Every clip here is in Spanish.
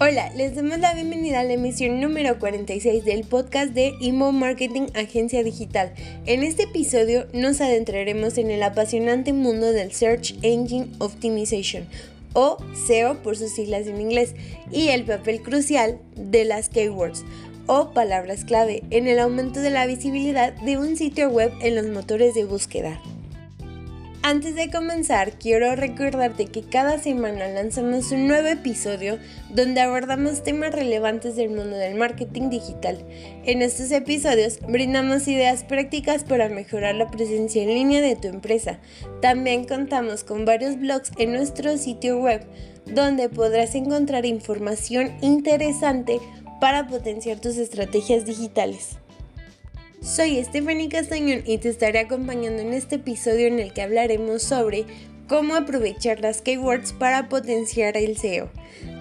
Hola, les damos la bienvenida a la emisión número 46 del podcast de Imo Marketing Agencia Digital. En este episodio nos adentraremos en el apasionante mundo del Search Engine Optimization o SEO por sus siglas en inglés y el papel crucial de las keywords o palabras clave en el aumento de la visibilidad de un sitio web en los motores de búsqueda. Antes de comenzar, quiero recordarte que cada semana lanzamos un nuevo episodio donde abordamos temas relevantes del mundo del marketing digital. En estos episodios brindamos ideas prácticas para mejorar la presencia en línea de tu empresa. También contamos con varios blogs en nuestro sitio web donde podrás encontrar información interesante para potenciar tus estrategias digitales. Soy Stephanie Castañón y te estaré acompañando en este episodio en el que hablaremos sobre cómo aprovechar las keywords para potenciar el SEO,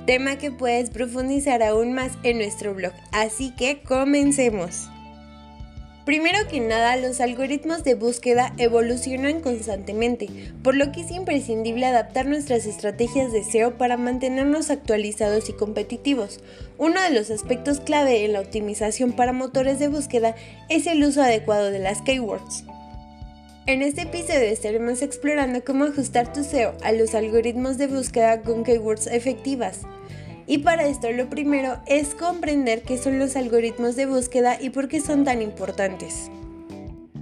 tema que puedes profundizar aún más en nuestro blog. Así que comencemos. Primero que nada, los algoritmos de búsqueda evolucionan constantemente, por lo que es imprescindible adaptar nuestras estrategias de SEO para mantenernos actualizados y competitivos. Uno de los aspectos clave en la optimización para motores de búsqueda es el uso adecuado de las keywords. En este episodio estaremos explorando cómo ajustar tu SEO a los algoritmos de búsqueda con keywords efectivas. Y para esto lo primero es comprender qué son los algoritmos de búsqueda y por qué son tan importantes.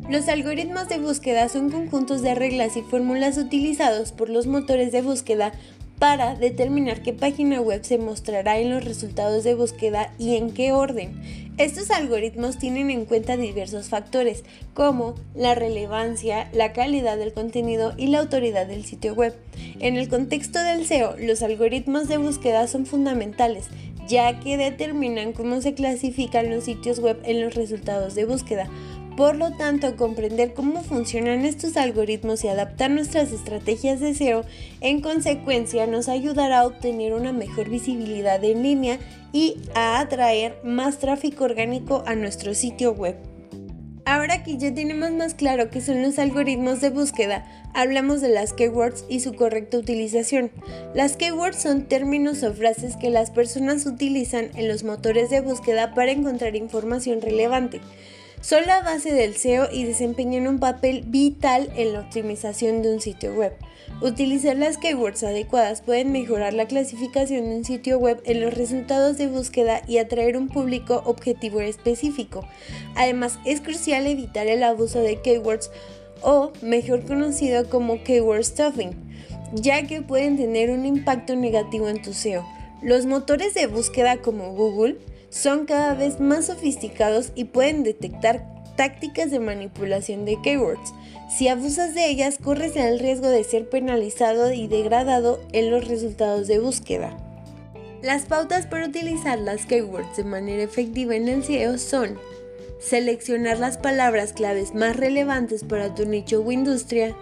Los algoritmos de búsqueda son conjuntos de reglas y fórmulas utilizados por los motores de búsqueda para determinar qué página web se mostrará en los resultados de búsqueda y en qué orden. Estos algoritmos tienen en cuenta diversos factores como la relevancia, la calidad del contenido y la autoridad del sitio web. En el contexto del SEO, los algoritmos de búsqueda son fundamentales ya que determinan cómo se clasifican los sitios web en los resultados de búsqueda. Por lo tanto, comprender cómo funcionan estos algoritmos y adaptar nuestras estrategias de SEO en consecuencia nos ayudará a obtener una mejor visibilidad en línea y a atraer más tráfico orgánico a nuestro sitio web. Ahora que ya tenemos más claro qué son los algoritmos de búsqueda, hablamos de las keywords y su correcta utilización. Las keywords son términos o frases que las personas utilizan en los motores de búsqueda para encontrar información relevante son la base del SEO y desempeñan un papel vital en la optimización de un sitio web. Utilizar las keywords adecuadas pueden mejorar la clasificación de un sitio web en los resultados de búsqueda y atraer un público objetivo específico. Además, es crucial evitar el abuso de keywords o mejor conocido como keyword stuffing, ya que pueden tener un impacto negativo en tu SEO. Los motores de búsqueda como Google son cada vez más sofisticados y pueden detectar tácticas de manipulación de keywords. Si abusas de ellas, corres el riesgo de ser penalizado y degradado en los resultados de búsqueda. Las pautas para utilizar las keywords de manera efectiva en el SEO son seleccionar las palabras claves más relevantes para tu nicho o industria,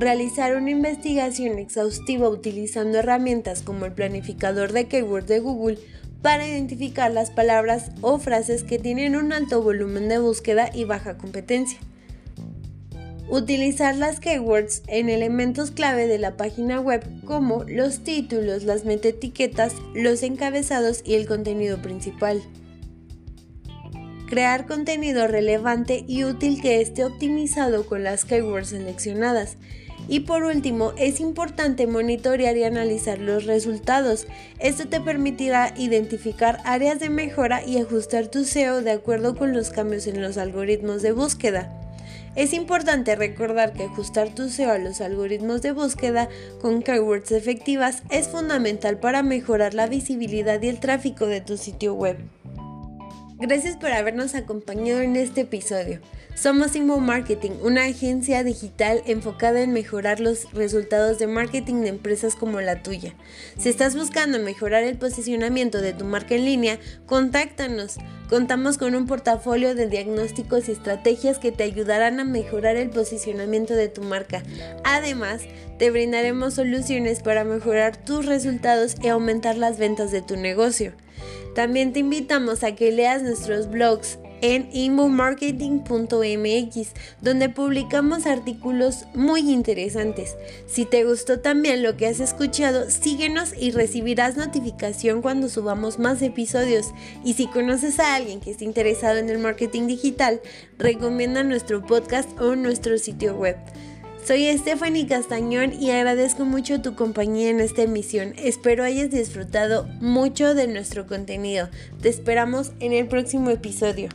realizar una investigación exhaustiva utilizando herramientas como el planificador de keywords de Google para identificar las palabras o frases que tienen un alto volumen de búsqueda y baja competencia. Utilizar las keywords en elementos clave de la página web como los títulos, las metaetiquetas, los encabezados y el contenido principal. Crear contenido relevante y útil que esté optimizado con las keywords seleccionadas y por último, es importante monitorear y analizar los resultados. Esto te permitirá identificar áreas de mejora y ajustar tu SEO de acuerdo con los cambios en los algoritmos de búsqueda. Es importante recordar que ajustar tu SEO a los algoritmos de búsqueda con keywords efectivas es fundamental para mejorar la visibilidad y el tráfico de tu sitio web. Gracias por habernos acompañado en este episodio. Somos Inmo Marketing, una agencia digital enfocada en mejorar los resultados de marketing de empresas como la tuya. Si estás buscando mejorar el posicionamiento de tu marca en línea, contáctanos. Contamos con un portafolio de diagnósticos y estrategias que te ayudarán a mejorar el posicionamiento de tu marca. Además, te brindaremos soluciones para mejorar tus resultados y aumentar las ventas de tu negocio. También te invitamos a que leas nuestros blogs en inmomarketing.mx, donde publicamos artículos muy interesantes. Si te gustó también lo que has escuchado, síguenos y recibirás notificación cuando subamos más episodios. Y si conoces a alguien que esté interesado en el marketing digital, recomienda nuestro podcast o nuestro sitio web. Soy Stephanie Castañón y agradezco mucho tu compañía en esta emisión. Espero hayas disfrutado mucho de nuestro contenido. Te esperamos en el próximo episodio.